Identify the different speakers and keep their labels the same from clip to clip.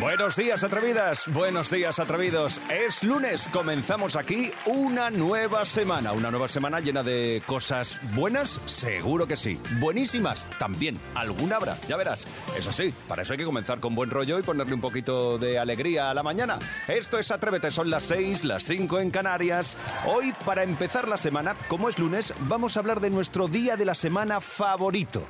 Speaker 1: Buenos días, atrevidas. Buenos días, atrevidos. Es lunes. Comenzamos aquí una nueva semana. Una nueva semana llena de cosas buenas, seguro que sí. Buenísimas, también. Alguna habrá, ya verás. Eso sí, para eso hay que comenzar con buen rollo y ponerle un poquito de alegría a la mañana. Esto es Atrévete, son las 6, las 5 en Canarias. Hoy, para empezar la semana, como es lunes, vamos a hablar de nuestro día de la semana favorito.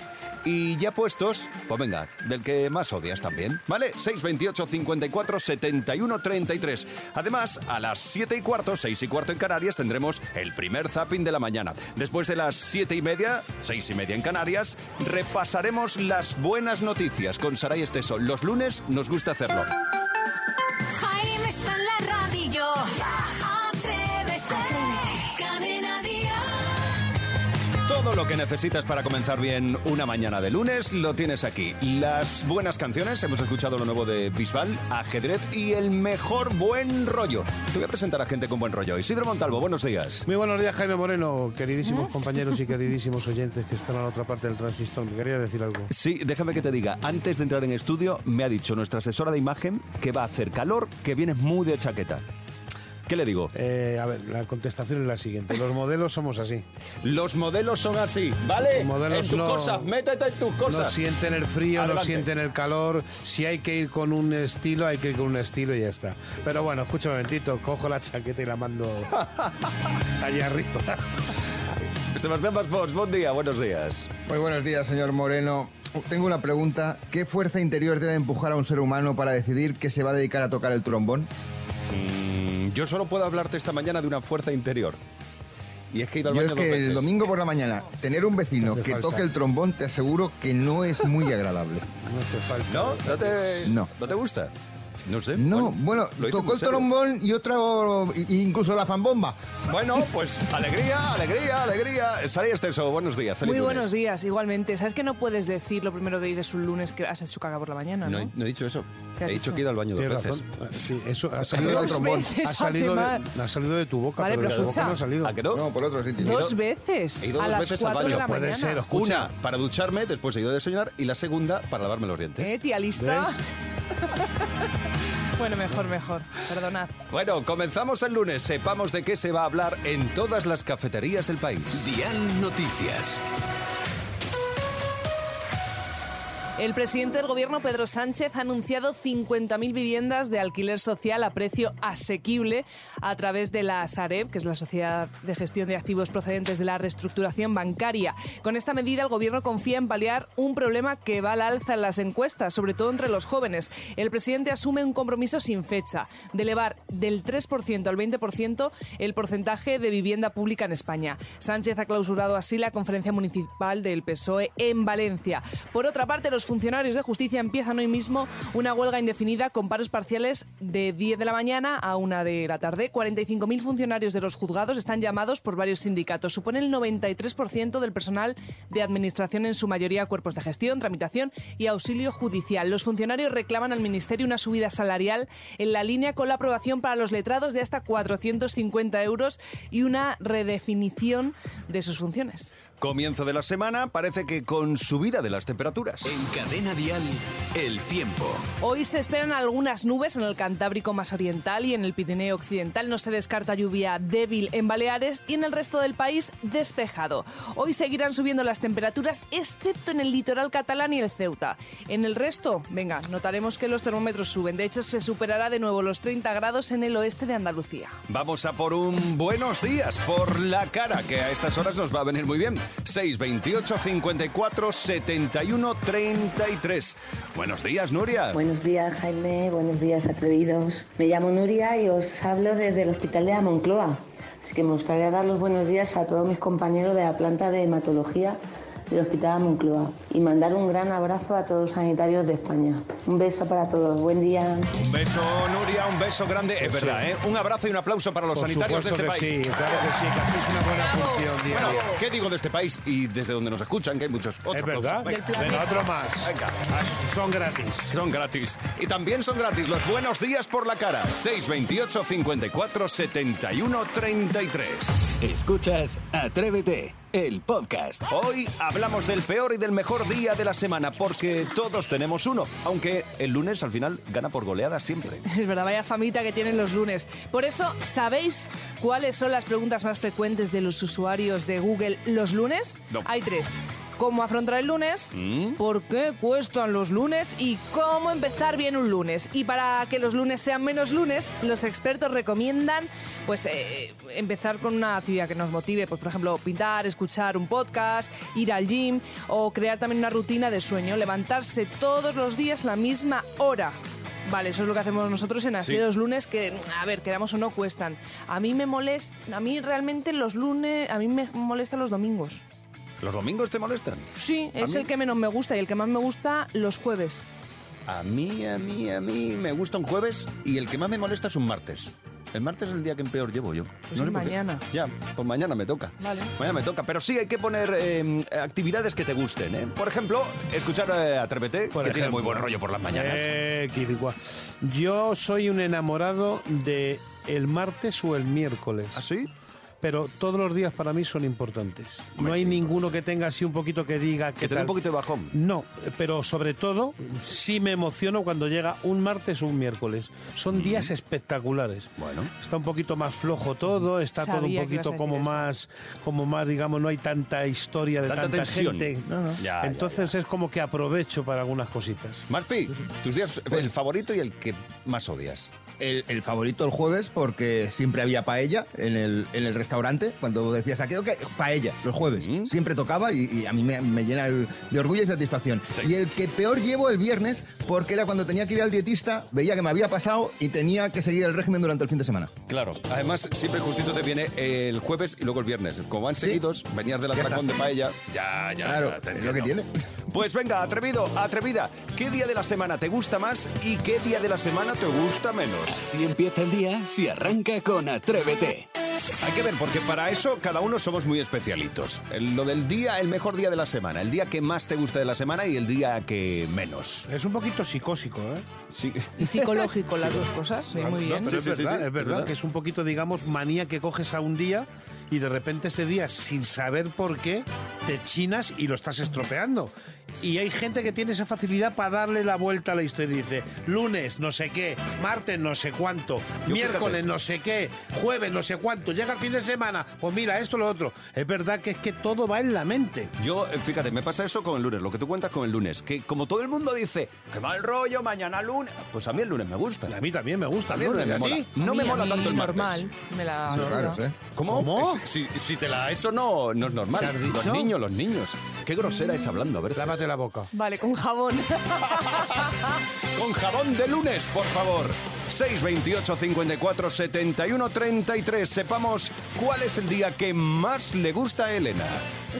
Speaker 1: Y ya puestos, pues venga, del que más odias también, ¿vale? 628 54 71 33. Además, a las 7 y cuarto, 6 y cuarto en Canarias, tendremos el primer zapping de la mañana. Después de las 7 y media, 6 y media en Canarias, repasaremos las buenas noticias con Saray Esteso. Los lunes nos gusta hacerlo.
Speaker 2: Jaime está en la radio.
Speaker 1: Todo lo que necesitas para comenzar bien una mañana de lunes lo tienes aquí. Las buenas canciones, hemos escuchado lo nuevo de Bisbal, ajedrez y el mejor buen rollo. Te voy a presentar a gente con buen rollo. Isidro Montalvo, buenos días.
Speaker 3: Muy buenos días, Jaime Moreno, queridísimos compañeros y queridísimos oyentes que están a la otra parte del transistor. Me quería decir algo.
Speaker 1: Sí, déjame que te diga, antes de entrar en estudio, me ha dicho nuestra asesora de imagen que va a hacer calor, que vienes muy de chaqueta. ¿Qué le digo?
Speaker 3: Eh, a ver, la contestación es la siguiente. Los modelos somos así.
Speaker 1: Los modelos son así, ¿vale?
Speaker 3: Los modelos
Speaker 1: en tus
Speaker 3: no-
Speaker 1: cosas, métete en tus
Speaker 3: No
Speaker 1: cosas.
Speaker 3: sienten el frío,
Speaker 1: Adelante.
Speaker 3: no sienten el calor. Si hay que ir con un estilo, hay que ir con un estilo y ya está. Pero bueno, escucha un momentito, cojo la chaqueta y la mando allá arriba.
Speaker 1: Sebastián Paspons, buen día, buenos días.
Speaker 4: Muy buenos días, señor Moreno. Tengo una pregunta. ¿Qué fuerza interior debe empujar a un ser humano para decidir que se va a dedicar a tocar el trombón?
Speaker 1: Mm, yo solo puedo hablarte esta mañana de una fuerza interior. Y es que he ido al
Speaker 4: Yo
Speaker 1: baño
Speaker 4: es
Speaker 1: dos
Speaker 4: que
Speaker 1: veces.
Speaker 4: el domingo por la mañana tener un vecino que
Speaker 3: falta.
Speaker 4: toque el trombón te aseguro que no es muy agradable.
Speaker 3: No hace falta.
Speaker 1: ¿No? ¿No te,
Speaker 4: No.
Speaker 1: ¿No te gusta? No sé.
Speaker 4: No, bueno,
Speaker 1: lo hice
Speaker 4: tocó el trombón y otro, incluso la zambomba.
Speaker 1: Bueno, pues alegría, alegría, alegría. Sari Esteso, buenos días. Feliz
Speaker 5: Muy
Speaker 1: lunes.
Speaker 5: buenos días, igualmente. ¿Sabes que no puedes decir lo primero que dices un lunes que has hecho caca por la mañana,
Speaker 1: No,
Speaker 5: no?
Speaker 1: he- no he dicho eso.
Speaker 5: ¿Qué
Speaker 1: He dicho
Speaker 5: dicho?
Speaker 1: que he ido al baño dos veces.
Speaker 3: razón. Sí, eso ha salido
Speaker 4: Dos
Speaker 3: del trombón.
Speaker 5: veces
Speaker 3: Ha salido, de,
Speaker 5: mal.
Speaker 3: ha salido de tu boca,
Speaker 5: Vale,
Speaker 3: pero de
Speaker 5: pero
Speaker 3: tu boca no ha
Speaker 5: escucha.
Speaker 3: salido.
Speaker 1: ¿A que no?
Speaker 4: No, por otro sitio.
Speaker 5: Dos veces.
Speaker 1: He ido dos
Speaker 5: las
Speaker 1: veces al
Speaker 5: 4 de
Speaker 1: baño.
Speaker 5: la
Speaker 3: Puede
Speaker 5: mañana.
Speaker 3: ser, escucha.
Speaker 1: Una para ducharme, después he ido a desayunar y la segunda para lavarme los dientes.
Speaker 5: ¿Eh, tía lista? Bueno, mejor, mejor. Perdonad.
Speaker 1: Bueno, comenzamos el lunes. Sepamos de qué se va a hablar en todas las cafeterías del país.
Speaker 6: Dial Noticias.
Speaker 5: El presidente del gobierno, Pedro Sánchez, ha anunciado 50.000 viviendas de alquiler social a precio asequible a través de la Sareb, que es la Sociedad de Gestión de Activos Procedentes de la Reestructuración Bancaria. Con esta medida, el gobierno confía en paliar un problema que va al alza en las encuestas, sobre todo entre los jóvenes. El presidente asume un compromiso sin fecha de elevar del 3% al 20% el porcentaje de vivienda pública en España. Sánchez ha clausurado así la conferencia municipal del PSOE en Valencia. Por otra parte, los funcionarios de justicia empiezan hoy mismo una huelga indefinida con paros parciales de 10 de la mañana a 1 de la tarde. 45.000 funcionarios de los juzgados están llamados por varios sindicatos. Supone el 93% del personal de administración, en su mayoría cuerpos de gestión, tramitación y auxilio judicial. Los funcionarios reclaman al Ministerio una subida salarial en la línea con la aprobación para los letrados de hasta 450 euros y una redefinición de sus funciones.
Speaker 1: Comienzo de la semana, parece que con subida de las temperaturas.
Speaker 6: En Cadena Dial, el tiempo.
Speaker 5: Hoy se esperan algunas nubes en el Cantábrico más oriental y en el Pirineo occidental. No se descarta lluvia débil en Baleares y en el resto del país despejado. Hoy seguirán subiendo las temperaturas, excepto en el litoral catalán y el Ceuta. En el resto, venga, notaremos que los termómetros suben. De hecho, se superará de nuevo los 30 grados en el oeste de Andalucía.
Speaker 1: Vamos a por un buenos días por la cara, que a estas horas nos va a venir muy bien. 628 54 71 33. Buenos días, Nuria.
Speaker 7: Buenos días, Jaime. Buenos días, atrevidos. Me llamo Nuria y os hablo desde el Hospital de la. Así que me gustaría dar los buenos días a todos mis compañeros de la planta de hematología del Hospital de Moncloa y mandar un gran abrazo a todos los sanitarios de España. Un beso para todos. Buen día.
Speaker 1: Un beso, Nuria, un beso grande. Es verdad, ¿eh? Un abrazo y un aplauso para los
Speaker 3: Por
Speaker 1: sanitarios de este
Speaker 3: supuesto
Speaker 1: país.
Speaker 3: que sí, claro que sí, que hacéis una buena función
Speaker 1: Bueno,
Speaker 3: diaria.
Speaker 1: ¿qué digo de este país y desde donde nos escuchan? Que hay muchos otros.
Speaker 3: es verdad. Venga, otro más.
Speaker 1: Venga.
Speaker 3: Son gratis.
Speaker 1: Son gratis. Y también son gratis los buenos días por la cara. 628 54 71 33.
Speaker 6: Escuchas Atrévete el podcast.
Speaker 1: Hoy hablamos del peor y del mejor día de la semana, porque todos tenemos uno, aunque el lunes al final gana por goleada siempre.
Speaker 5: Es verdad, vaya famita que tienen los lunes. Por eso, ¿sabéis cuáles son las preguntas más frecuentes de los usuarios de Google los lunes?
Speaker 1: No.
Speaker 5: Hay tres. ¿Cómo afrontar el lunes?
Speaker 1: ¿Mm?
Speaker 5: ¿Por qué cuestan los lunes? ¿Y cómo empezar bien un lunes? Y para que los lunes sean menos lunes, los expertos recomiendan pues eh, empezar con una actividad que nos motive, pues por ejemplo, pintar, escuchar un podcast, ir al gym o crear también una rutina de sueño, levantarse todos los días la misma hora. Vale, eso es lo que hacemos nosotros en Así
Speaker 1: Sí.
Speaker 5: los lunes que, a ver, queramos o no, cuestan. A mí me molesta, a mí realmente los lunes, a mí me molestan los domingos.
Speaker 1: ¿Los domingos te molestan?
Speaker 5: Sí, es el que menos me gusta y el que más me gusta los jueves.
Speaker 1: A mí, a mí, a mí me gusta un jueves y el que más me molesta es un martes. El martes es el día que peor llevo yo.
Speaker 5: Pues
Speaker 1: sé
Speaker 5: mañana.
Speaker 1: Ya, pues mañana me toca.
Speaker 5: Vale.
Speaker 1: Mañana me toca. Pero sí hay que poner eh, actividades que te gusten. ¿eh? Por ejemplo, escuchar eh, Atrévete,
Speaker 3: Por
Speaker 1: que tiene muy buen rollo por las mañanas.
Speaker 3: Eh. Yo soy un enamorado de el martes o el miércoles.
Speaker 1: ¿Ah, sí?
Speaker 3: Pero todos los días para mí son importantes. No hay ninguno que tenga así un poquito que diga
Speaker 1: Que
Speaker 3: que
Speaker 1: te dé un poquito de bajón.
Speaker 3: No, pero sobre todo sí me emociono cuando llega un martes o un miércoles. Son días espectaculares.
Speaker 1: Bueno.
Speaker 3: Está un poquito más flojo todo, está todo un poquito como
Speaker 5: eso.
Speaker 3: más, como más, digamos, no hay tanta historia de
Speaker 1: Tanta
Speaker 3: tanta,
Speaker 1: tensión.
Speaker 3: gente.
Speaker 1: Ya, ya,
Speaker 3: Entonces es como que aprovecho para algunas cositas.
Speaker 1: Marspi, tus días,
Speaker 4: Pues
Speaker 1: el favorito y el que más odias.
Speaker 4: El, el favorito el jueves porque siempre había paella en el, en el restaurante. Cuando decías aquí, ok, paella, los jueves.
Speaker 1: Mm.
Speaker 4: Siempre tocaba y, y a mí me, me llena el- de orgullo y satisfacción.
Speaker 1: Sí.
Speaker 4: Y el que peor llevo el viernes porque era cuando tenía que ir al dietista, veía que me había pasado y tenía que seguir el régimen durante el fin de semana.
Speaker 1: Claro. Además, siempre justito te viene el jueves y luego el viernes. Como van
Speaker 4: Sí.
Speaker 1: seguidos, venías del atracón de paella. Ya, ya.
Speaker 4: Claro,
Speaker 1: ya, te
Speaker 4: es lo que tiene.
Speaker 1: Pues venga, atrevido, atrevida. ¿Qué día de la semana te gusta más y qué día de la semana te gusta menos?
Speaker 6: Así empieza el día si arranca con Atrévete.
Speaker 1: Hay que ver, porque para eso cada uno somos muy especialitos. El- lo del día, el mejor día de la semana, el día que más te gusta de la semana y el día que menos.
Speaker 3: Es un poquito psicósico, ¿eh?
Speaker 1: Sí.
Speaker 5: Y psicológico las dos cosas, sí, muy
Speaker 3: No,
Speaker 5: bien.
Speaker 3: pero
Speaker 1: Sí,
Speaker 3: es verdad,
Speaker 1: sí,
Speaker 3: es verdad,
Speaker 1: verdad.
Speaker 3: que es un poquito, digamos, manía que coges a un día y de repente ese día, sin saber por qué, te chinas y lo estás estropeando. Y hay gente que tiene esa facilidad para darle la vuelta a la historia y dice, lunes no sé qué, martes no sé cuánto,
Speaker 1: Yo
Speaker 3: miércoles
Speaker 1: fíjate.
Speaker 3: no sé qué, jueves no sé cuánto, llega el fin de semana, pues mira, esto, lo otro. Es verdad que es que todo va en la mente.
Speaker 1: Yo, eh, fíjate, me pasa eso con el lunes, lo que tú cuentas con el lunes, que como todo el mundo dice, qué mal rollo, mañana lunes, pues a mí el lunes me gusta.
Speaker 3: Y a mí también me gusta.
Speaker 1: A mí el lunes
Speaker 3: ¿y
Speaker 1: me mola. No
Speaker 5: A
Speaker 1: me
Speaker 5: mí-
Speaker 1: mola tanto el martes.
Speaker 5: normal, me la
Speaker 4: raros, ¿eh?
Speaker 1: ¿Cómo?
Speaker 3: ¿Cómo?
Speaker 1: Si, si- te la eso no, no es normal.
Speaker 3: ¿Qué has
Speaker 1: Los niños, los niños. Qué grosera es hablando, a ver.
Speaker 3: Lávate la boca.
Speaker 5: Vale, con jabón.
Speaker 1: Con jabón de lunes, por favor. 628 54 71 33. Sepamos cuál es el día que más le gusta a Elena.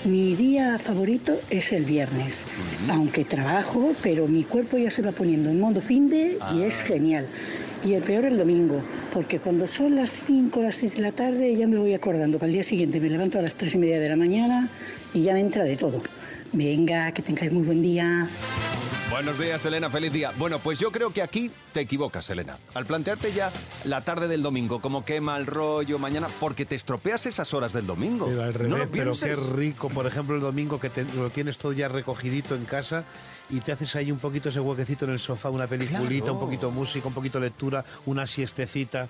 Speaker 8: Mi día favorito es el viernes, aunque trabajo, pero mi cuerpo ya se va poniendo en modo fin de y es genial. Y el peor el domingo, porque cuando son las 5 o las 6 de la tarde ya me voy acordando que al día siguiente me levanto a las 3 y media de la mañana y ya me entra de todo. Venga, que tengáis muy buen día.
Speaker 1: Buenos días, Elena, feliz día. Bueno, pues yo creo que aquí te equivocas, Elena. Al plantearte ya la tarde del domingo, como qué mal rollo mañana, porque te estropeas esas horas del domingo.
Speaker 3: Pero al revés,
Speaker 1: no lo
Speaker 3: pero qué
Speaker 1: pienses.
Speaker 3: rico. Por ejemplo, el domingo que te- lo tienes todo ya recogidito en casa y te haces ahí un poquito ese huequecito en el sofá, una peliculita,
Speaker 1: Claro.
Speaker 3: un poquito música, un poquito lectura, una siestecita,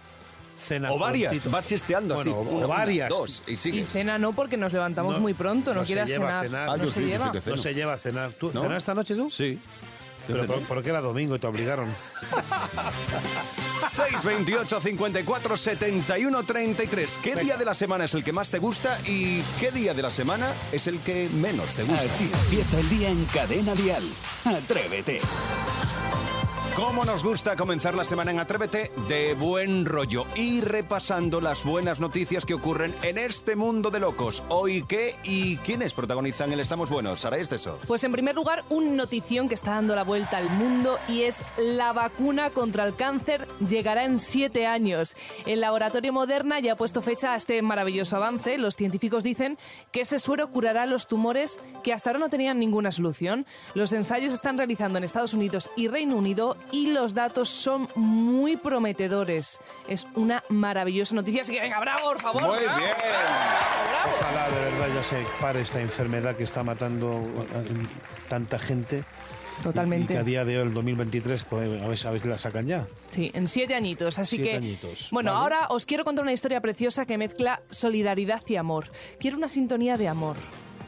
Speaker 3: cena.
Speaker 1: O varias, vas siesteando
Speaker 3: Bueno,
Speaker 1: así.
Speaker 3: o-
Speaker 1: una,
Speaker 3: varias.
Speaker 1: dos, y
Speaker 5: cena no, porque nos levantamos
Speaker 3: No,
Speaker 5: muy pronto, no, quieras cenar.
Speaker 3: cenar.
Speaker 1: Ah,
Speaker 5: no se
Speaker 1: sí,
Speaker 5: lleva.
Speaker 3: No se a cenar. ¿Tú
Speaker 1: ¿No?
Speaker 3: cenaste anoche tú?
Speaker 1: Sí.
Speaker 3: Pero por- porque era domingo y te obligaron.
Speaker 1: 628 54 71 33. ¿Qué día de la semana es el que más te gusta y qué día de la semana es el que menos te gusta?
Speaker 6: Así empieza el día en Cadena Dial. Atrévete.
Speaker 1: ¿Cómo nos gusta comenzar la semana en Atrévete? De buen rollo y repasando las buenas noticias que ocurren en este mundo de locos. Hoy qué y quiénes protagonizan el Estamos Buenos. Sara Esteso.
Speaker 5: Pues en primer lugar, un notición que está dando la vuelta al mundo y es la vacuna contra el cáncer llegará en siete años. El laboratorio Moderna ya ha puesto fecha a este maravilloso avance. Los científicos dicen que ese suero curará los tumores que hasta ahora no tenían ninguna solución. Los ensayos se están realizando en Estados Unidos y Reino Unido y los datos son muy prometedores. Es una maravillosa noticia, así que venga, bravo, por favor.
Speaker 1: Muy
Speaker 5: bravo,
Speaker 1: bien.
Speaker 5: bravo, bravo.
Speaker 3: Ojalá de verdad ya se pare esta enfermedad que está matando a tanta gente.
Speaker 5: Totalmente.
Speaker 3: Y que a día de hoy, el 2023, pues, a ver, ver si la sacan ya.
Speaker 5: Sí, en siete añitos. Así
Speaker 3: Siete
Speaker 5: que.
Speaker 3: añitos,
Speaker 5: Bueno,
Speaker 3: vale.
Speaker 5: ahora os quiero contar una historia preciosa que mezcla solidaridad y amor. Quiero una sintonía de amor.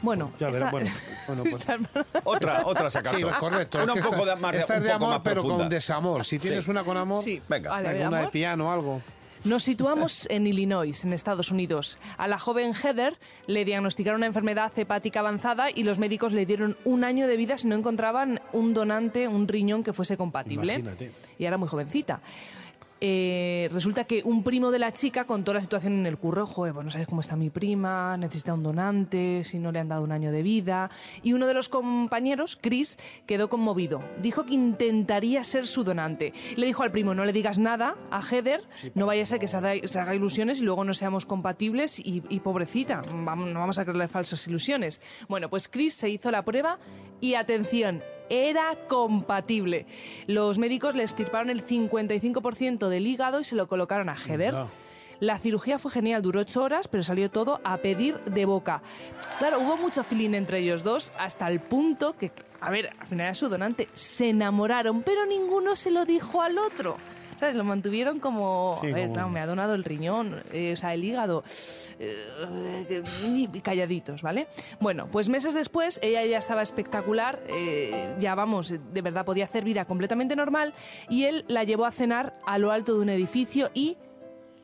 Speaker 5: Bueno,
Speaker 3: Ya
Speaker 5: esta-
Speaker 3: verás, bueno, bueno, pues-
Speaker 1: Otra, otra.
Speaker 3: Sí, correcto.
Speaker 1: Una
Speaker 3: es
Speaker 1: un
Speaker 3: que
Speaker 1: poco
Speaker 3: esta-
Speaker 1: de, más,
Speaker 3: esta
Speaker 1: un
Speaker 3: es de
Speaker 1: poco
Speaker 3: amor,
Speaker 1: más
Speaker 3: pero
Speaker 1: profunda.
Speaker 3: con desamor. Si tienes una con amor,
Speaker 5: Sí,
Speaker 1: Venga,
Speaker 5: vale,
Speaker 3: una de piano o algo.
Speaker 5: Nos situamos en Illinois, en Estados Unidos. A la joven Heather le diagnosticaron una enfermedad hepática avanzada y los médicos le dieron un año de vida si no encontraban un donante, un riñón que fuese compatible.
Speaker 3: Imagínate.
Speaker 5: Y era muy jovencita. Eh, resulta que un primo de la chica contó la situación en el curro. Joder, pues no sabes cómo está mi prima, necesita un donante, si no le han dado un año de vida. Y uno de los compañeros, Chris, quedó conmovido. Dijo que intentaría ser su donante. Le dijo al primo, no le digas nada a Heather, no vaya a ser que se haga, se haga ilusiones y luego no seamos compatibles y, y pobrecita, vamos- no vamos a creerle falsas ilusiones. Bueno, pues Chris se hizo la prueba y atención, era compatible. Los médicos le extirparon el 55% del hígado y se lo colocaron a Heather. La cirugía fue genial, duró ocho horas, pero salió todo a pedir de boca. Claro, hubo mucho feeling entre ellos dos, hasta el punto que, a ver, al final era su donante, se enamoraron, pero ninguno se lo dijo al otro. ¿Sabes? Lo mantuvieron como,
Speaker 3: Sí,
Speaker 5: a ver,
Speaker 3: como-
Speaker 5: claro, me ha donado el riñón, eh, o sea, el hígado, eh, y calladitos, ¿vale? Bueno, pues meses después ella ya estaba espectacular, eh, ya vamos, de verdad podía hacer vida completamente normal y él la llevó a cenar a lo alto de un edificio y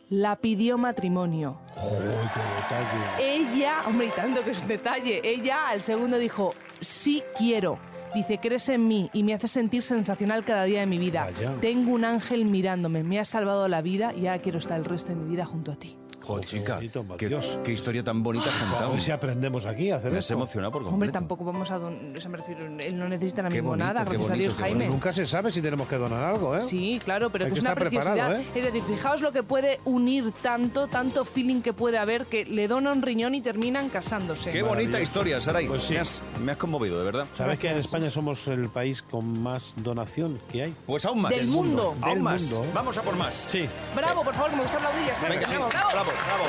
Speaker 5: la pidió matrimonio.
Speaker 3: ¡Joder, qué detalle!
Speaker 5: Ella, hombre, y tanto que es un detalle, ella al segundo dijo, sí quiero. Dice, crees en mí y me haces sentir sensacional cada día de mi vida.
Speaker 3: Vaya.
Speaker 5: Tengo un ángel mirándome, me has salvado la vida y ahora quiero estar el resto de mi vida junto a ti.
Speaker 1: Joder, chica,
Speaker 3: bonito,
Speaker 1: qué,
Speaker 3: Dios.
Speaker 1: qué historia tan bonita has
Speaker 3: A ver si aprendemos aquí a hacer
Speaker 1: Me has emocionado por completo.
Speaker 5: Hombre, tampoco vamos a... Don... o sea, me refiero, él no necesita mismo
Speaker 1: bonito,
Speaker 5: nada,
Speaker 1: qué
Speaker 5: gracias a
Speaker 1: bonito,
Speaker 5: Dios, Jaime.
Speaker 3: Nunca se sabe si tenemos que donar algo, ¿eh?
Speaker 5: Sí, claro, pero
Speaker 3: Hay
Speaker 5: que
Speaker 3: que
Speaker 5: es una preciosidad.
Speaker 3: ¿eh?
Speaker 5: Es decir, fijaos lo que puede unir tanto, tanto feeling que puede haber que le dona un riñón y terminan casándose.
Speaker 1: Qué bonita historia, Saray.
Speaker 3: Pues sí.
Speaker 1: me, has, me has conmovido, de verdad.
Speaker 3: ¿Sabes que en España somos el país con más donación que hay?
Speaker 1: Pues aún más.
Speaker 5: Del mundo.
Speaker 1: Aún
Speaker 3: Del
Speaker 1: más.
Speaker 3: mundo.
Speaker 1: Vamos a por más.
Speaker 3: Sí.
Speaker 5: Bravo, por favor, que me gusta aplaudir. sé.
Speaker 1: Venga, sí.
Speaker 5: bravo,
Speaker 1: bravo,
Speaker 5: bravo,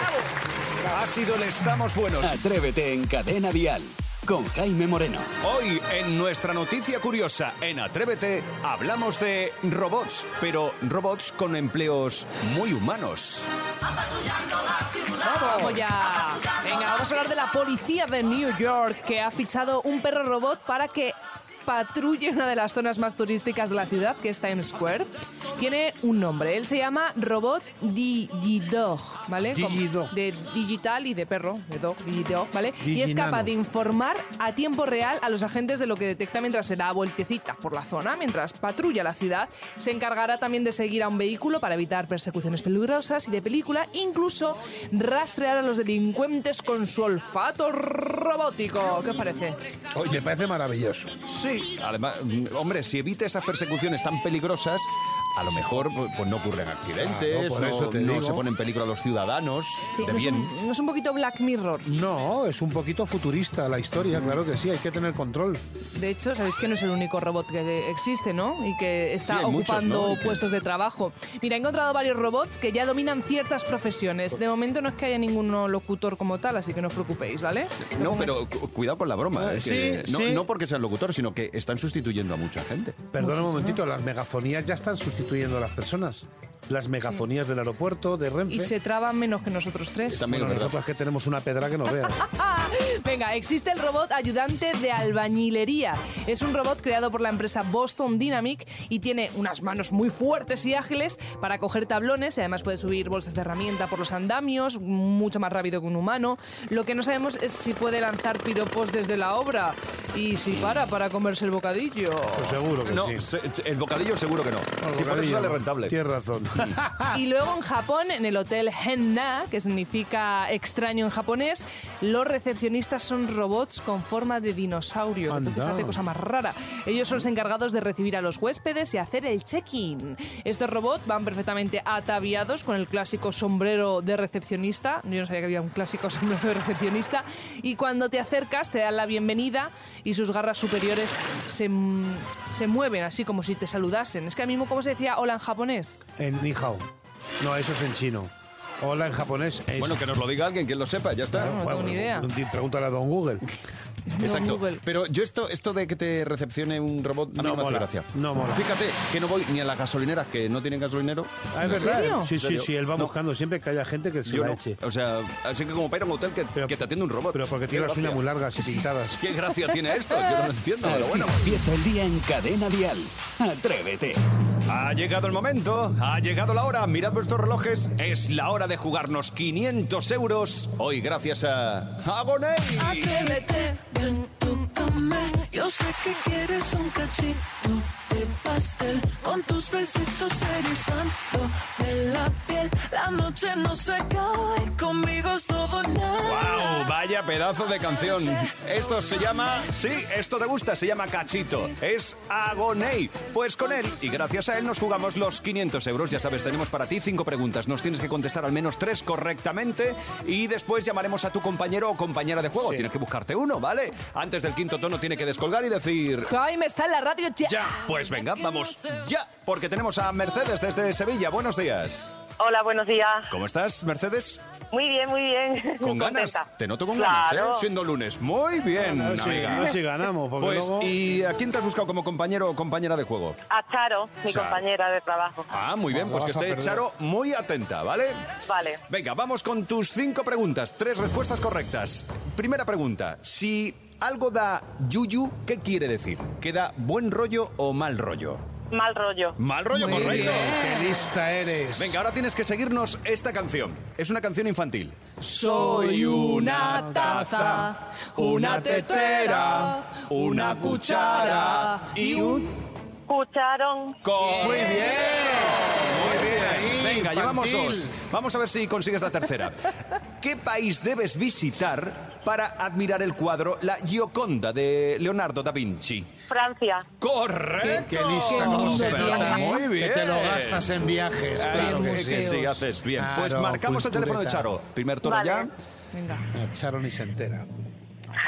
Speaker 1: bravo. Ha sido el Estamos Buenos.
Speaker 6: Atrévete en Cadena Dial con Jaime Moreno.
Speaker 1: Hoy, en nuestra noticia curiosa, en Atrévete, hablamos de robots, pero robots con empleos muy humanos.
Speaker 5: Vamos ya. Venga, vamos a hablar de la policía de New York que ha fichado un perro robot para que patrulle una de las zonas más turísticas de la ciudad, que es Times Square. Tiene un nombre. Él se llama Robot Digidog, ¿vale?
Speaker 3: Digidog.
Speaker 5: De digital y de perro, de dog, Digidog, ¿vale? Y es capaz de informar a tiempo real a los agentes de lo que detecta mientras se da vueltecitas por la zona, mientras patrulla la ciudad. Se encargará también de seguir a un vehículo para evitar persecuciones peligrosas y de película, incluso rastrear a los delincuentes con su olfato robótico. ¿Qué os parece?
Speaker 3: Oye, me parece maravilloso.
Speaker 1: Sí, además, mm, hombre, si evita esas persecuciones tan peligrosas, a lo mejor pues, pues no ocurren accidentes,
Speaker 3: Claro, por
Speaker 1: no,
Speaker 3: eso te
Speaker 1: no
Speaker 3: digo.
Speaker 1: se pone en peligro a los ciudadanos,
Speaker 5: Sí,
Speaker 1: de
Speaker 5: no, es un, no es un poquito Black Mirror.
Speaker 3: No, es un poquito futurista la historia, claro que sí, hay que tener control.
Speaker 5: De hecho, sabéis que no es el único robot que existe, ¿no? Y que está
Speaker 1: Sí, hay muchos,
Speaker 5: ocupando puestos de trabajo. Mira, he encontrado varios robots que ya dominan ciertas profesiones. De momento no es que haya ninguno locutor como tal, así que no os preocupéis, ¿vale?
Speaker 1: No, pero cu- cuidado con la broma.
Speaker 3: Ah,
Speaker 1: eh, que
Speaker 3: sí,
Speaker 1: no,
Speaker 3: sí.
Speaker 1: no porque sean locutores, sino que están sustituyendo a mucha gente.
Speaker 3: Perdona un momentito, las megafonías ya están sustituyendo a las personas. Las megafonías del aeropuerto, de Renfe.
Speaker 5: Y se traban menos que nosotros tres.
Speaker 1: También
Speaker 3: Bueno, nosotros que tenemos una pedra que no veas.
Speaker 5: Venga, existe el robot ayudante de albañilería. Es un robot creado por la empresa Boston Dynamic y tiene unas manos muy fuertes y ágiles para coger tablones y además puede subir bolsas de herramienta por los andamios, mucho más rápido que un humano. Lo que no sabemos es si puede lanzar piropos desde la obra y si para para comerse el bocadillo.
Speaker 3: Pues seguro que
Speaker 1: No,
Speaker 3: sí.
Speaker 1: se- el bocadillo seguro que no.
Speaker 3: El
Speaker 1: Sí, por eso sale rentable.
Speaker 3: Tienes razón.
Speaker 5: Y luego en Japón, en el hotel Henna, que significa extraño en japonés, los recepcionistas son robots con forma de dinosaurio.
Speaker 3: Anda.
Speaker 5: Entonces, fíjate cosa más rara. Ellos son los encargados de recibir a los huéspedes y hacer el check-in. Estos robots van perfectamente ataviados con el clásico sombrero de recepcionista. Yo no sabía que había un clásico sombrero de recepcionista. Y cuando te acercas, te dan la bienvenida y sus garras superiores se, se mueven así como si te saludasen. Es que ahora mismo, ¿cómo se decía hola en japonés?
Speaker 3: En Ni hao. No, eso es en chino. Hola en japonés. Es,
Speaker 1: Bueno, que nos lo diga alguien, que lo sepa, ya está.
Speaker 5: no tengo ni idea.
Speaker 3: Pregúntale a Don Google.
Speaker 1: Exacto. Pero yo esto, esto de que te recepcione un robot a mí
Speaker 3: No
Speaker 1: me hace
Speaker 3: mola,
Speaker 1: gracia.
Speaker 3: no mola.
Speaker 1: Fíjate que no voy ni a las gasolineras que no tienen gasolinero.
Speaker 3: Ah, ¿es
Speaker 5: ¿En
Speaker 3: verdad?
Speaker 5: serio?
Speaker 3: Sí,
Speaker 1: ¿En
Speaker 3: sí, sí. Él va
Speaker 1: No.
Speaker 3: buscando siempre que haya gente que se
Speaker 1: Yo
Speaker 3: la
Speaker 1: no.
Speaker 3: eche.
Speaker 1: O sea, así que como para ir a un hotel que, que te atiende un robot.
Speaker 3: Pero porque tiene las uñas muy largas y pintadas.
Speaker 1: ¿Qué gracia tiene esto? Yo no lo entiendo, pero
Speaker 6: Así
Speaker 1: bueno.
Speaker 6: empieza el día en Cadena Dial. Atrévete.
Speaker 1: Ha llegado el momento, ha llegado la hora. Mirad vuestros relojes, es la hora de jugarnos 500 euros. Hoy gracias a Agoney.
Speaker 5: Atrévete.
Speaker 9: Ven, tócame. Yo sé que quieres un cachito pastel con tus besitos erizando de la piel. La noche no se acaba y conmigo es todo nada.
Speaker 1: ¡Wow! Vaya pedazo de canción. Esto se llama, sí, esto te gusta, se llama Cachito. Es Agoney. Pues con él y gracias a él nos jugamos los 500 euros. Ya sabes, tenemos para ti cinco preguntas. Nos tienes que contestar al menos tres correctamente y después llamaremos a tu compañero o compañera de juego. Tienes que buscarte uno, ¿vale? Antes del quinto tono tiene que descolgar y decir...
Speaker 5: Jaime está en la radio ya.
Speaker 1: Ya, pues venga, vamos ya, porque tenemos a Mercedes desde Sevilla. Buenos días.
Speaker 10: Hola, buenos días.
Speaker 1: ¿Cómo estás, Mercedes?
Speaker 10: Muy bien, muy bien.
Speaker 1: Con ganas.
Speaker 10: Contenta.
Speaker 1: Te noto con
Speaker 10: Claro.
Speaker 1: ganas, ¿eh? Siendo lunes. Muy bien,
Speaker 3: A ver si,
Speaker 1: amiga.
Speaker 3: a ver si ganamos. Porque
Speaker 1: Pues,
Speaker 3: luego...
Speaker 1: ¿y a quién te has buscado como compañero o compañera de juego?
Speaker 10: A Charo, mi
Speaker 1: Charo.
Speaker 10: compañera de trabajo.
Speaker 1: Ah, muy bien,
Speaker 3: No,
Speaker 1: pues que esté. Charo muy atenta, ¿vale?
Speaker 10: Vale.
Speaker 1: Venga, vamos con tus cinco preguntas, tres respuestas correctas. Primera pregunta, si algo da yuyu, ¿qué quiere decir? ¿Que da buen rollo o mal rollo?
Speaker 10: Mal rollo.
Speaker 1: Mal rollo,
Speaker 5: Muy
Speaker 1: correcto.
Speaker 5: bien.
Speaker 3: ¡Qué lista eres!
Speaker 1: Venga, ahora tienes que seguirnos esta canción. Es una canción infantil.
Speaker 5: Soy una taza, una tetera, una cuchara y un...
Speaker 10: Cucharón.
Speaker 1: Con-
Speaker 3: Muy bien. Muy bien ahí.
Speaker 1: Venga, llevamos dos. Vamos a ver si consigues la tercera. ¿Qué país debes visitar para admirar el cuadro La Gioconda de Leonardo da Vinci?
Speaker 10: Francia.
Speaker 1: ¡Correcto!
Speaker 3: ¡Qué lista!
Speaker 5: Qué ¿eh?
Speaker 1: Muy bien.
Speaker 3: Que te lo gastas en viajes. Claro que sí.
Speaker 1: sí, haces bien. pues
Speaker 3: Claro,
Speaker 1: marcamos el teléfono de
Speaker 3: cultureta.
Speaker 1: Charo. Primer tono
Speaker 10: Vale.
Speaker 1: ya.
Speaker 5: Venga.
Speaker 3: Charo ni se entera.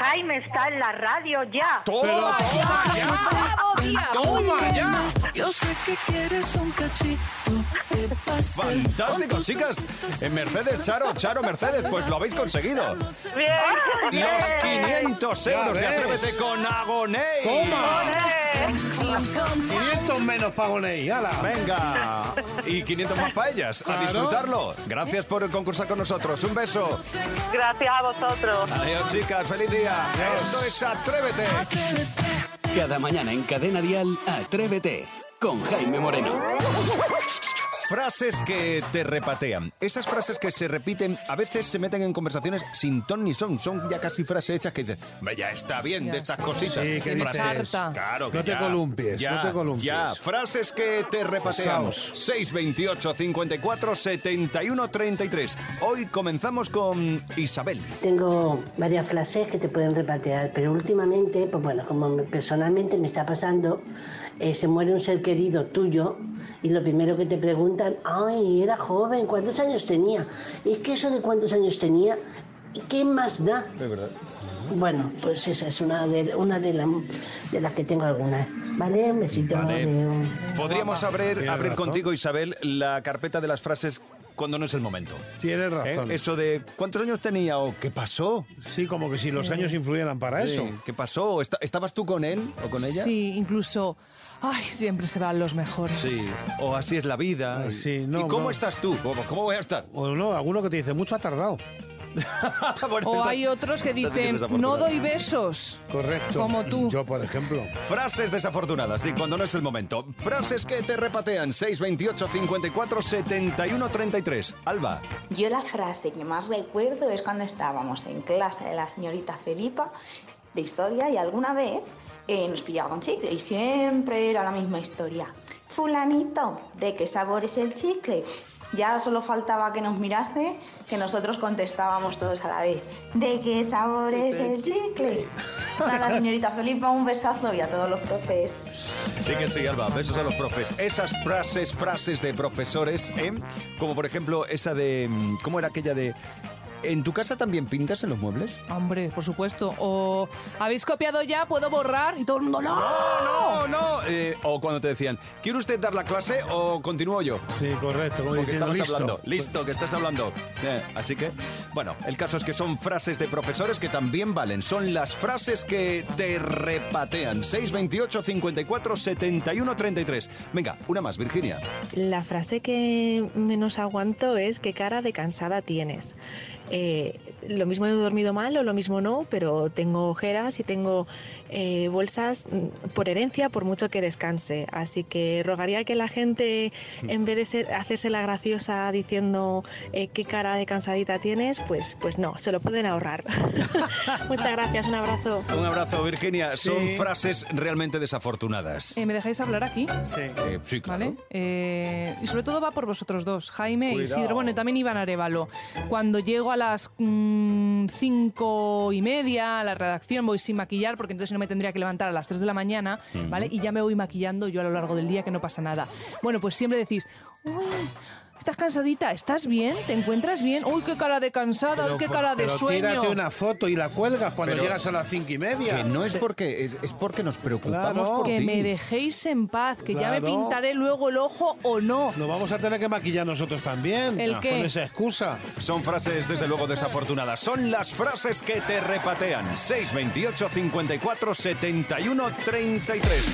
Speaker 11: Jaime está en la radio ya.
Speaker 1: ¡Toma!
Speaker 5: ¡Bravo, tía!
Speaker 3: ¡Toma ya!
Speaker 9: Yo sé que quieres un cachito de pastel.
Speaker 1: ¡Fantástico, chicas! En Mercedes, Charo, Charo, Mercedes, pues lo habéis conseguido.
Speaker 10: Bien.
Speaker 1: Los 500 euros de. Atrévete con Agoney.
Speaker 3: ¡Toma! 500 menos Pagoney, ¡hala!
Speaker 1: Venga. Y 500 más para ellas. A disfrutarlo. Gracias por concursar con nosotros. Un beso.
Speaker 10: Gracias a vosotros.
Speaker 1: Adiós, chicas. Feliz día. Esto es Atrévete.
Speaker 6: Cada mañana en Cadena Dial, Atrévete. Con Jaime Moreno.
Speaker 1: Frases que te repatean. Esas frases que se repiten, a veces se meten en conversaciones sin ton ni son. Son ya casi frases hechas que dices, "Hombre, ya está bien
Speaker 5: Ya
Speaker 1: de estas cositas.
Speaker 3: Sí, que
Speaker 5: harta.
Speaker 1: Claro que
Speaker 3: No te
Speaker 1: ya,
Speaker 3: columpies,
Speaker 1: ya,
Speaker 3: no te columpies.
Speaker 1: Ya, frases que te repatean.
Speaker 3: Pesaos.
Speaker 1: 628 54 71 33. Hoy comenzamos con Isabel.
Speaker 12: Tengo varias frases que te pueden repatear, pero últimamente, pues bueno, como me- personalmente me está pasando, eh, se muere un ser querido tuyo y lo primero que te preguntan, ay, era joven, ¿cuántos años tenía? Es que eso de cuántos años tenía, ¿qué más da?
Speaker 1: Es verdad.
Speaker 12: Bueno, pues esa es una de, una de, la- de las que tengo algunas. ¿Vale? Un besito.
Speaker 1: Vale.
Speaker 12: adeu.
Speaker 1: Podríamos abrir, abrir contigo, Isabel, la carpeta de las frases cuando no es el momento.
Speaker 3: Tienes
Speaker 1: ¿Eh?
Speaker 3: razón.
Speaker 1: Eso de cuántos años tenía o qué pasó.
Speaker 3: Sí, como que si los años influyeran para
Speaker 1: Sí,
Speaker 3: eso.
Speaker 1: ¿Qué pasó? ¿Esta- ¿Estabas tú con él o con ella?
Speaker 5: Sí, incluso... Ay, siempre se van los mejores.
Speaker 1: Sí. O así es la vida. Y-
Speaker 3: sí, no,
Speaker 1: ¿Y cómo
Speaker 3: no.
Speaker 1: estás tú? ¿Cómo, cómo voy a estar?
Speaker 3: O no, alguno que te dice, mucho ha tardado.
Speaker 1: Bueno,
Speaker 5: O hay otros que dicen, no doy besos.
Speaker 3: Correcto.
Speaker 5: Como tú.
Speaker 3: Yo, por ejemplo.
Speaker 1: Frases desafortunadas, sí, cuando no es el momento. Frases que te repatean. 628 54 71 33. Alba.
Speaker 11: Yo la frase que más recuerdo es cuando estábamos en clase de la señorita Felipa de historia y alguna vez eh, nos pillaba con chicle y siempre era la misma historia. Fulanito, ¿de qué sabor es el chicle? Ya solo faltaba que nos mirase, que nosotros contestábamos todos a la vez. ¿De qué sabor es el chicle? Nada, señorita Felipa, un besazo y a todos los profes.
Speaker 1: Sí que sí, Alba. Besos a los profes. Esas frases, frases de profesores, ¿eh? Como por ejemplo esa de... mm, ¿Cómo era aquella de... ¿En tu casa también pintas en los muebles?
Speaker 5: Hombre, por supuesto. O habéis copiado ya, puedo borrar y todo el mundo no.
Speaker 1: No, no, no. Eh, o cuando te decían, ¿quiere usted dar la clase o continúo yo?
Speaker 3: Sí, correcto. Como
Speaker 1: Porque
Speaker 3: diciendo,
Speaker 1: estamos
Speaker 3: listo.
Speaker 1: hablando. Listo, que estás hablando. Eh, así que, bueno, el caso es que son frases de profesores que también valen. Son las frases que te repatean. 628 54 71 33. Venga, una más, Virginia.
Speaker 13: La frase que menos aguanto es qué cara de cansada tienes. Eh, lo mismo he dormido mal o lo mismo no, pero tengo ojeras y tengo eh, bolsas mm, por herencia por mucho que descanse. Así que rogaría que la gente, en vez de ser- hacerse la graciosa diciendo eh, qué cara de cansadita tienes, pues, pues no, se lo pueden ahorrar. Muchas gracias, un abrazo.
Speaker 1: Un abrazo, Virginia.
Speaker 5: Sí.
Speaker 1: Son frases realmente desafortunadas.
Speaker 5: Eh, ¿Me dejáis hablar aquí?
Speaker 3: Sí.
Speaker 1: Eh, sí, claro.
Speaker 5: ¿Vale? Eh, y sobre todo va por vosotros dos, Jaime
Speaker 1: Cuidado.
Speaker 5: Isidro. Bueno, y también Iván Arevalo. Cuando llego a las mm, cinco y media a la redacción, voy sin maquillar, porque entonces no me tendría que levantar a las 3 de la mañana. ¿vale? Y ya me voy maquillando yo a lo largo del día, que no pasa nada. Bueno, pues siempre decís, uy, ¿estás cansadita? ¿Estás bien? ¿Te encuentras bien? Uy, qué cara de cansada, uy, qué cara de
Speaker 3: pero
Speaker 5: sueño.
Speaker 3: tírate una foto y la cuelgas cuando
Speaker 1: Pero-
Speaker 3: llegas a las cinco y media.
Speaker 1: Que no es porque, es, es porque nos preocupamos
Speaker 3: Claro.
Speaker 1: por
Speaker 5: que
Speaker 1: ti.
Speaker 5: me dejéis en paz, que ya me pintaré luego el ojo o no.
Speaker 3: Nos vamos a tener que maquillar nosotros también.
Speaker 5: ¿El qué?
Speaker 3: Con esa excusa.
Speaker 1: Son frases desde luego desafortunadas. Son las frases que te repatean. 628 54 71 33.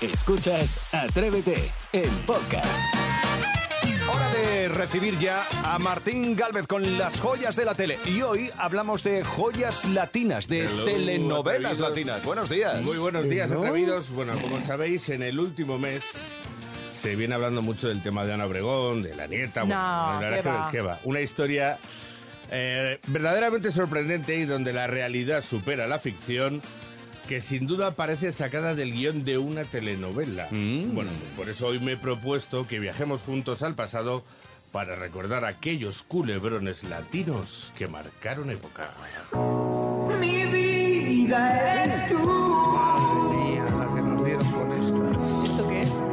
Speaker 6: Escuchas Atrévete, el podcast.
Speaker 1: Hora de recibir ya a Martín Galvez con las joyas de la tele. Y hoy hablamos de joyas latinas, de
Speaker 14: Hello,
Speaker 1: telenovelas
Speaker 14: atrevidos.
Speaker 1: latinas. Buenos días.
Speaker 14: Muy buenos días,
Speaker 1: Hello.
Speaker 14: atrevidos. Bueno, como sabéis, en el último mes se viene hablando mucho del tema de Ana Obregón, de la nieta.
Speaker 5: No,
Speaker 14: bueno,
Speaker 5: ¿qué va?
Speaker 14: ¿qué va? Una historia eh, verdaderamente sorprendente y donde la realidad supera la ficción, que sin duda parece sacada del guion de una telenovela.
Speaker 1: Mm.
Speaker 14: Bueno, pues por eso hoy me he propuesto que viajemos juntos al pasado para recordar aquellos culebrones latinos que marcaron época.
Speaker 9: Mi vida eres tú.
Speaker 3: Madre mía, la que nos dieron con esta.
Speaker 5: ¿Esto qué es?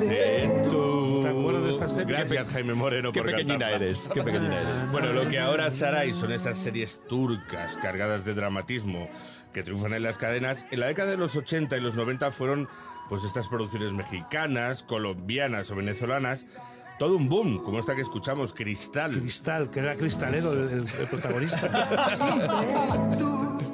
Speaker 14: De tú.
Speaker 3: ¿Te acuerdas de esta serie?
Speaker 14: Gracias, Jaime Moreno,
Speaker 1: Qué
Speaker 14: por
Speaker 1: pequeñina
Speaker 14: cantarla.
Speaker 1: eres, qué pequeñina eres.
Speaker 14: Bueno, lo que ahora Sarai son esas series turcas cargadas de dramatismo que triunfan en las cadenas, en la década de los 80 y los 90 fueron pues estas producciones mexicanas, colombianas o venezolanas, todo un boom, como esta que escuchamos, Cristal.
Speaker 3: Cristal, que era cristalero el, el- el protagonista.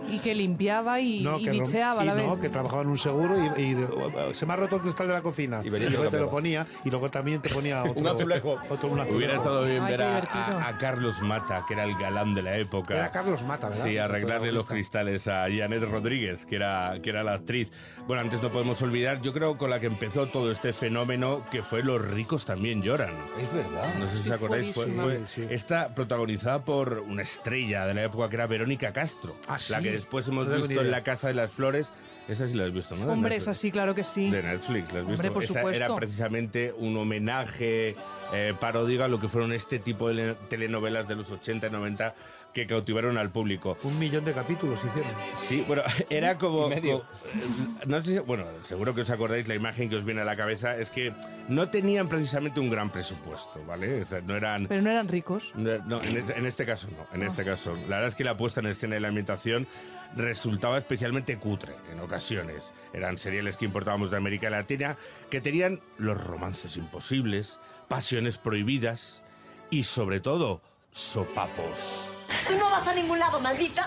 Speaker 5: Y que limpiaba y,
Speaker 3: No,
Speaker 5: y
Speaker 3: que rom-
Speaker 5: bicheaba a la vez.
Speaker 3: no, que trabajaba en un seguro y, y, uh, se me ha roto el cristal de la cocina. Y,
Speaker 1: venía
Speaker 3: luego
Speaker 1: lo
Speaker 3: te lo ponía y luego también te ponía otro,
Speaker 1: Un azulejo.
Speaker 3: Otro, un azulejo.
Speaker 14: Hubiera estado bien
Speaker 5: Ay,
Speaker 14: ver a,
Speaker 5: divertido.
Speaker 14: a- a Carlos Mata, que era el galán de la época.
Speaker 3: Era Carlos Mata, ¿verdad?
Speaker 14: Sí, arreglarle los cristales a Janet Rodríguez, que era, que era la actriz. Bueno, antes no podemos olvidar, yo creo con la que empezó todo este fenómeno, que fue Los ricos también lloran.
Speaker 1: Es verdad.
Speaker 14: No sé si
Speaker 5: Sí,
Speaker 14: os acordáis, fue, fue
Speaker 3: Sí, sí.
Speaker 14: esta protagonizada por una estrella de la época que era Verónica Castro,
Speaker 3: Ah, sí.
Speaker 14: la que después hemos
Speaker 3: No
Speaker 14: visto en. La Casa de las Flores. Esa sí la has visto, ¿no?
Speaker 5: Hombre,
Speaker 14: Netflix.
Speaker 5: es así, claro que sí.
Speaker 14: De Netflix, ¿la has visto?
Speaker 5: Hombre, por
Speaker 14: Esa
Speaker 5: supuesto.
Speaker 14: era precisamente un homenaje, eh, parodia a lo que fueron este tipo de le- telenovelas de los 80 y 90 que cautivaron al público.
Speaker 3: Un millón de capítulos hicieron.
Speaker 14: Sí, bueno, era como...
Speaker 1: Medio.
Speaker 14: co- no sé bueno, seguro que os acordáis, la imagen que os viene a la cabeza es que no tenían precisamente un gran presupuesto, ¿vale? O sea, no eran...
Speaker 5: Pero no eran ricos.
Speaker 14: No, no, en, este, en este caso no, en este caso. La verdad es que la puesta en escena y la ambientación resultaba especialmente cutre en ocasiones. Eran seriales que importábamos de América Latina que tenían los romances imposibles, pasiones prohibidas y sobre todo sopapos.
Speaker 2: Tú no vas a ningún lado, maldita.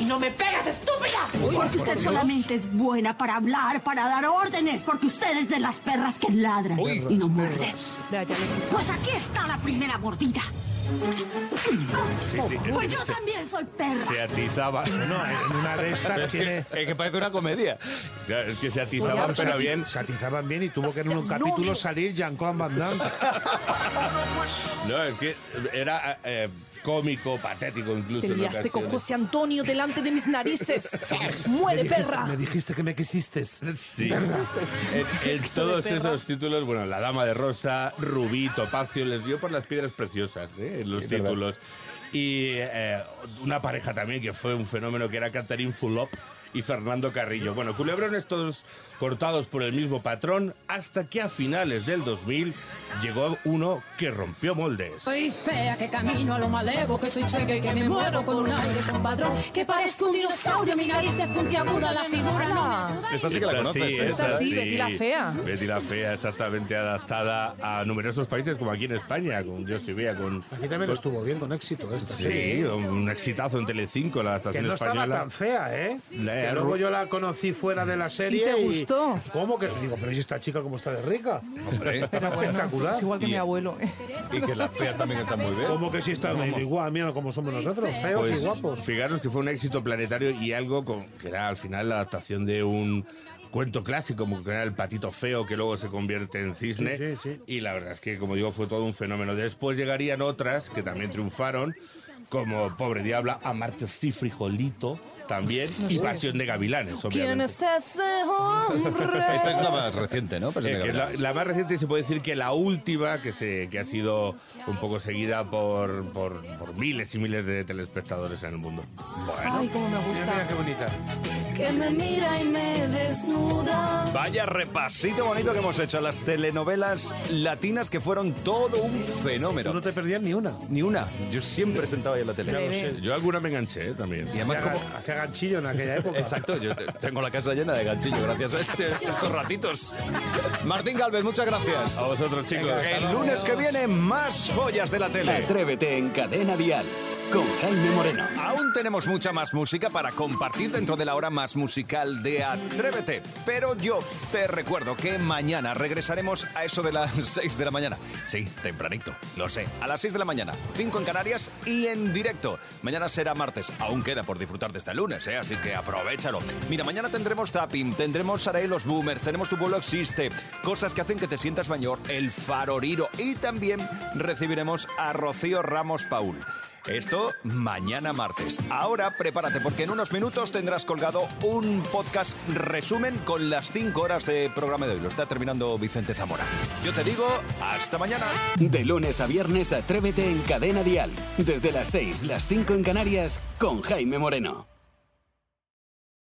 Speaker 2: Y no me pegas, estúpida.
Speaker 15: Porque usted solamente es buena para hablar, para dar órdenes, porque usted es de las perras que ladran
Speaker 1: Uy.
Speaker 15: y no muerde.
Speaker 5: Ya, ya lo he escuchado.
Speaker 15: Pues aquí está la primera mordida.
Speaker 14: Sí, sí, es
Speaker 15: Pues yo
Speaker 14: se,
Speaker 15: también soy perra.
Speaker 14: se atizaba.
Speaker 3: No, en una de estas
Speaker 1: Es
Speaker 3: tiene...
Speaker 1: que, es que parece una comedia.
Speaker 14: Claro, es que se atizaban, pero bien.
Speaker 3: Se atizaban bien y tuvo que en un capítulo salir Jean-Claude Van Damme.
Speaker 14: No, es que era. eh, cómico, patético incluso.
Speaker 5: Te liaste con. José Antonio delante de mis narices. ¡Muere,
Speaker 3: me dijiste,
Speaker 5: perra!
Speaker 3: Me dijiste que me quisiste.
Speaker 14: Sí.
Speaker 3: Perra.
Speaker 14: En, en todos esos títulos, bueno, La Dama de Rosa, Rubí, Topacio, les dio por las piedras preciosas ¿eh? en los
Speaker 1: verdad.
Speaker 14: títulos. Y eh, una pareja también que fue un fenómeno que era Catherine Fulop y Fernando Carrillo. Bueno, culebrones todos cortados por el mismo patrón hasta que a finales del 2000 llegó uno que rompió moldes.
Speaker 15: Soy fea que camino a lo malevo, que soy chueca y que me muero con un aire compadrón, que parezco un dinosaurio, mi nariz es puntiaguda, la figura no.
Speaker 1: Esta sí que la conoces, ¿eh?
Speaker 5: Esta sí, Betty la Fea.
Speaker 14: Betty la Fea, exactamente adaptada a numerosos países, como aquí en España, con Yo soy Bea, con...
Speaker 3: Aquí también estuvo bien con éxito esto.
Speaker 14: Sí, un exitazo en Telecinco, la
Speaker 3: Que
Speaker 14: adaptación
Speaker 3: no estaba
Speaker 14: española.
Speaker 3: tan fea, ¿eh?
Speaker 14: La-
Speaker 3: que luego yo la conocí fuera de la serie.
Speaker 5: te gustó?
Speaker 3: ¿Cómo que? Digo, pero ¿y esta chica cómo está de rica?
Speaker 1: Hombre.
Speaker 3: Espectacular.
Speaker 5: Es igual que
Speaker 1: Y-
Speaker 5: mi abuelo.
Speaker 1: Y que las feas también están muy bien.
Speaker 3: ¿Cómo que sí está igual? Mira cómo somos nosotros, feos
Speaker 14: Pues,
Speaker 3: y guapos.
Speaker 14: Fijaros que fue un éxito planetario y algo con, que era al final la adaptación de un cuento clásico, como que era el patito feo que luego se convierte en cisne.
Speaker 3: Sí, sí, sí.
Speaker 14: Y la verdad es que, como digo, fue todo un fenómeno. Después llegarían otras que también triunfaron, como Pobre Diabla, Amarte sí, Frijolito, también, y Pasión de Gavilanes,
Speaker 5: ¿Quién
Speaker 14: obviamente.
Speaker 5: es ese hombre?
Speaker 1: Esta es la más reciente, ¿no?
Speaker 14: Eh,
Speaker 1: de
Speaker 14: es la, la más reciente se puede decir que la última que se que ha sido un poco seguida por, por, por miles y miles de telespectadores en el mundo.
Speaker 5: Ay, cómo me
Speaker 3: Mira, mira
Speaker 5: gusta.
Speaker 3: qué bonita.
Speaker 15: Que me mira y me desnuda.
Speaker 1: Vaya repasito bonito que hemos hecho a las telenovelas latinas que fueron todo un
Speaker 3: Tú
Speaker 1: fenómeno.
Speaker 3: no te perdías ni una.
Speaker 1: Ni una. Yo siempre sentaba ahí en la tele.
Speaker 5: Ya lo sé.
Speaker 14: Yo alguna me enganché eh, también.
Speaker 1: Y además
Speaker 3: Hacía,
Speaker 1: como...
Speaker 3: hacía ganchillo en aquella época.
Speaker 1: Exacto, yo tengo la casa llena de ganchillo gracias a este- estos ratitos. Martín Galvez, muchas gracias.
Speaker 14: A vosotros, chicos.
Speaker 1: El lunes que viene, más joyas de la tele.
Speaker 6: Atrévete en Cadena Dial con Jaime Moreno.
Speaker 1: Aún tenemos mucha más música para compartir dentro de la hora más musical de Atrévete. Pero yo te recuerdo que mañana regresaremos a eso de las 6 de la mañana. Sí, tempranito, lo sé. A las 6 de la mañana, 5 en Canarias y en directo. Mañana será martes. Aún queda por disfrutar de este lunes, ¿eh? así que aprovechalo. Mira, mañana tendremos tapping, tendremos Saraí los Boomers, tenemos Tu vuelo existe. Cosas que hacen que te sientas mayor, el faroriro. Y también recibiremos a Rocío Ramos Paul. Esto mañana martes. Ahora prepárate porque en unos minutos tendrás colgado un podcast resumen con las 5 horas de programa de hoy. Lo está terminando Vicente Zamora. Yo te digo, hasta mañana.
Speaker 6: De lunes a viernes, Atrévete en Cadena Dial. Desde las 6, las 5 en Canarias, con Jaime Moreno.